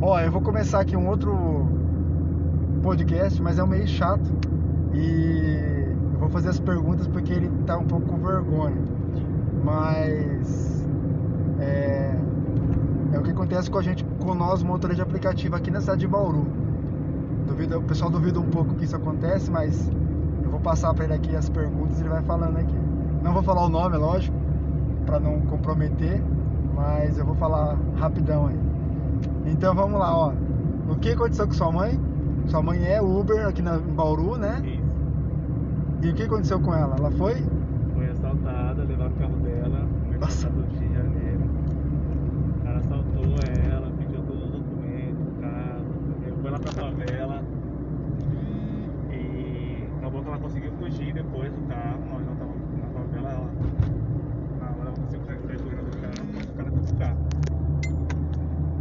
Ó, eu vou começar aqui um outro podcast, mas é um meio chato. E eu vou fazer as perguntas porque ele tá um pouco com vergonha. Mas é, é o que acontece com a gente, com nós motores de aplicativo aqui na cidade de Bauru. Duvida, o pessoal duvida um pouco que isso acontece, mas eu vou passar para ele aqui as perguntas e ele vai falando aqui. Não vou falar o nome, é lógico, para não comprometer, mas eu vou falar rapidão aí. Então vamos lá, ó. O que aconteceu com sua mãe? Sua mãe é Uber aqui na, em Bauru, né? Isso. E o que aconteceu com ela? Ela foi? Foi assaltada, levaram o carro dela no Nossa. do Rio de Janeiro. O cara assaltou ela, pediu todos os documentos, o carro, levou ela pra favela. E acabou que ela conseguiu fugir depois do carro. Nós já estávamos na favela, ela. Na hora ela conseguiu sair correndo do carro, mas o cara com o carro.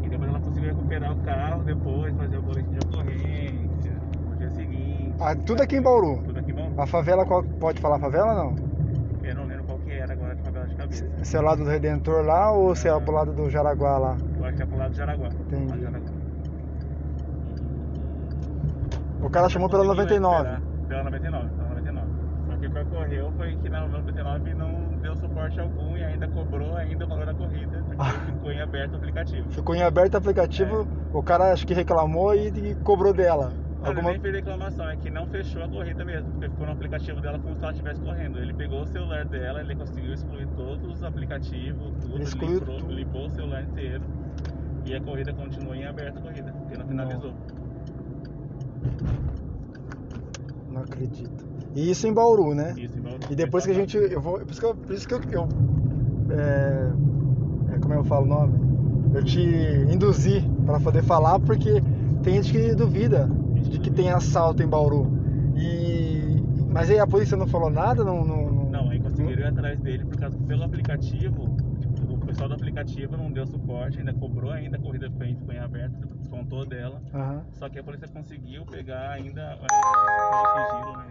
E depois ela conseguiu recuperar o carro, depois fazer o boletim de ocorrência no dia seguinte. Ah, tudo aqui em Bauru. Tudo aqui bom? A favela, qual, pode falar favela ou não? Eu não lembro qual que era agora de favela de cabeça. Se é lá do Redentor lá ou se é pro lado do Jaraguá lá? Eu acho que é pro lado do Jaraguá. Entendi. Jaraguá. O cara chamou pela Conseguiu 99. recuperar Pela 99, pela 99. Só que ocorreu foi que na 99 não deu suporte algum e ainda cobrou ainda o valor da corrida, porque Ah. ficou em aberto o aplicativo. Ficou em aberto o aplicativo, o cara acho que reclamou e, e cobrou dela. Não, Alguma... nem fez reclamação, é que não fechou a corrida mesmo, porque ficou no aplicativo dela como se ela estivesse correndo. Ele pegou o celular dela, ele conseguiu excluir todos os aplicativos, tudo, excluiu limpou, tudo. limpou o celular inteiro. E a corrida continuou em aberto a corrida, porque não finalizou. Não acredito. E isso em Bauru, né? Isso, igual E depois que a gente. Eu vou, por isso que eu. Por isso que eu, eu é, é, como eu falo o nome? Eu te induzi para poder falar, porque tem gente que duvida de que tem assalto em Bauru. E. Mas aí a polícia não falou nada? Não, não, Não, aí conseguiram ir atrás dele por causa que pelo aplicativo, tipo, o pessoal do aplicativo não deu suporte, ainda cobrou ainda a corrida em, ficou em aberto, descontou dela. Aham. Só que a polícia conseguiu pegar ainda é, pelo sigilo, né.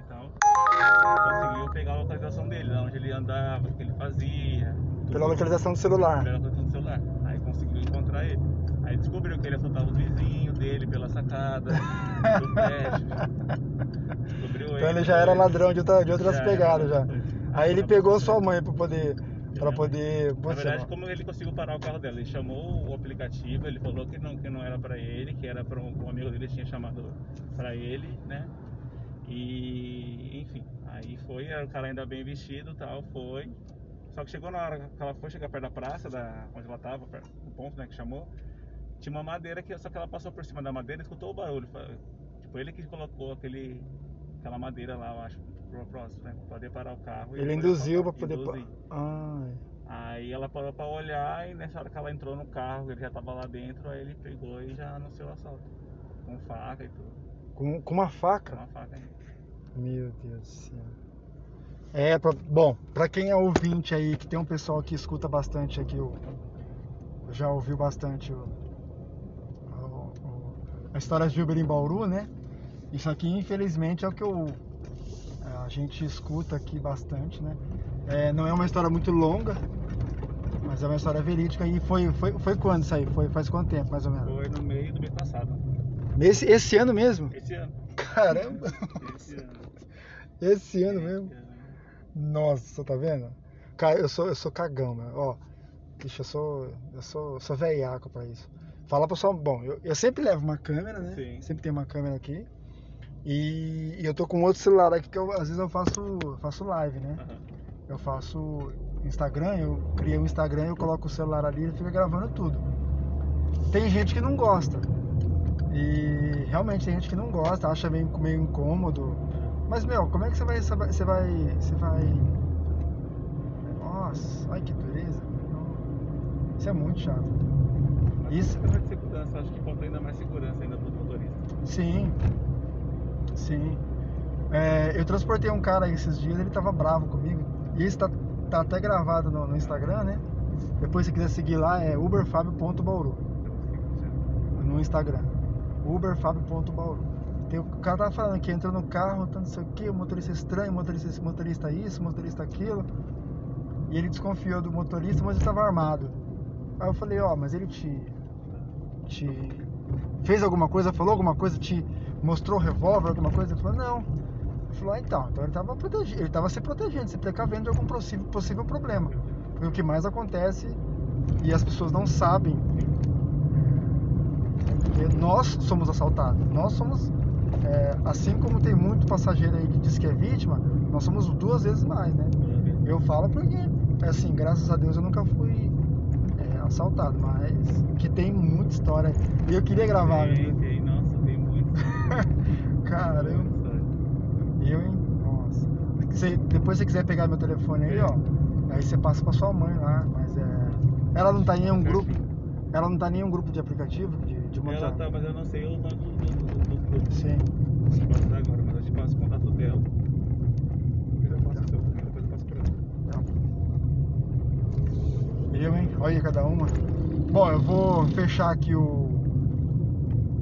Conseguiu pegar a localização dele, de onde ele andava, o que ele fazia. tudo. Pela localização do celular. Pela localização do celular. Aí conseguiu encontrar ele. Aí descobriu que ele assaltava os vizinhos dele pela sacada do prédio. Descobriu Então ele já era ladrão de, outra- de outras Já pegadas já. era. Aí ele pegou sua mãe para poder. Pra Já. poder. Na verdade, como ele conseguiu parar o carro dela? Ele chamou o aplicativo, ele falou que não, que não era pra ele, que era para um, um amigo dele que tinha chamado pra ele, né? E enfim, aí foi, o cara ainda bem vestido e tal, foi. Só que chegou na hora que ela foi chegar perto da praça, da, onde ela tava, perto ponto né, que chamou, tinha uma madeira que só que ela passou por cima da madeira e escutou o barulho. Foi- Tipo, ele que colocou aquele, aquela madeira lá, eu acho, pro próximo, né? Pra poder parar o carro. ele induziu pra poder. Induzir. Ai. Aí ela parou pra olhar e nessa hora que ela entrou no carro, ele já tava lá dentro, aí ele pegou e já anunciou o assalto. Com faca e tudo. Com, com uma Com faca? uma faca. Meu Deus do céu. É, pra- bom, pra quem é ouvinte aí, que tem um pessoal que escuta bastante aqui, o, já ouviu bastante o, o- o- a história de Uber em Bauru, né? Isso aqui, infelizmente, é o que eu, a gente escuta aqui bastante, né? É, não é uma história muito longa, mas é uma história verídica. E foi, foi, foi quando isso aí? Foi, faz quanto tempo, mais ou menos? Foi no meio do mês passado. Esse, esse ano mesmo? Esse ano. Caramba! Esse ano. Esse ano mesmo? Esse ano. Nossa, tá vendo? Cara, eu sou, eu sou cagão, meu. Ó, bicho, eu sou, eu sou, sou velhaco pra isso. Fala pro pessoal, bom, eu, eu sempre levo uma câmera, né? Sim. Sempre tem uma câmera aqui. E, e eu tô com outro celular aqui que eu, às vezes eu faço, faço live, né? Aham. Eu faço Instagram, eu criei um Instagram, eu coloco o celular ali e fica gravando tudo. Tem gente que não gosta. E realmente tem gente que não gosta, acha meio, meio incômodo. Mas meu, como é que você vai. Você vai. Você vai. Nossa, ai que dureza. Isso é muito chato. Mas Isso- causa de segurança, acho que falta ainda mais segurança ainda pros motoristas. Sim. Sim. É, eu transportei um cara esses dias, ele tava bravo comigo. E isso tá, tá até gravado no, no Instagram, né? Depois se quiser seguir lá é uberfabio.bauru no Instagram. uberfabio.bauru. Tem, o cara tava falando que entrou no carro, tá não sei o que, motorista estranho, o motorista, motorista isso, o motorista aquilo. E ele desconfiou do motorista, mas ele tava armado. Aí eu falei, ó, mas ele te, te fez alguma coisa, falou alguma coisa, te mostrou revólver, alguma coisa? Ele falou, não. Ele falou, ah, então, então ele estava protegido, ele estava se protegendo, se precavendo de algum possível, possível problema. Porque o que mais acontece e as pessoas não sabem é, que nós somos assaltados. Nós somos, é, assim como tem muito passageiro aí que diz que é vítima, nós somos duas vezes mais, né? Eu falo porque, assim, graças a Deus eu nunca fui é, assaltado, mas que tem muita história. E eu queria gravar, Tem, né? tem, nossa, tem muito. Caramba. Eu, hein? Nossa. Se, depois se você quiser pegar meu telefone aí, ó. Aí você passa pra sua mãe lá, mas é. Ela não tá em nenhum grupo. Ela não tá em nenhum grupo de aplicativo de, de Ela motor. tá, mas eu não sei o nome do, grupo. Sim. Não posso dar agora, mas eu te passo o contato dela. Eu passo o seu, depois eu passo pra ela. Então. Eu, hein? Olha aí cada uma. Bom, eu vou fechar aqui o,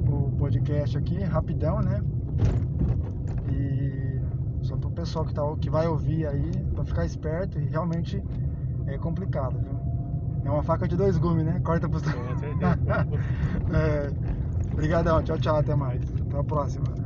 o podcast aqui, rapidão, né? E só pro pessoal que, tá, que vai ouvir aí, pra ficar esperto, e realmente é complicado, viu? É uma faca de dois gumes, né? Corta pros Com certeza. é, Obrigadão, tchau, tchau, até mais. Até a próxima.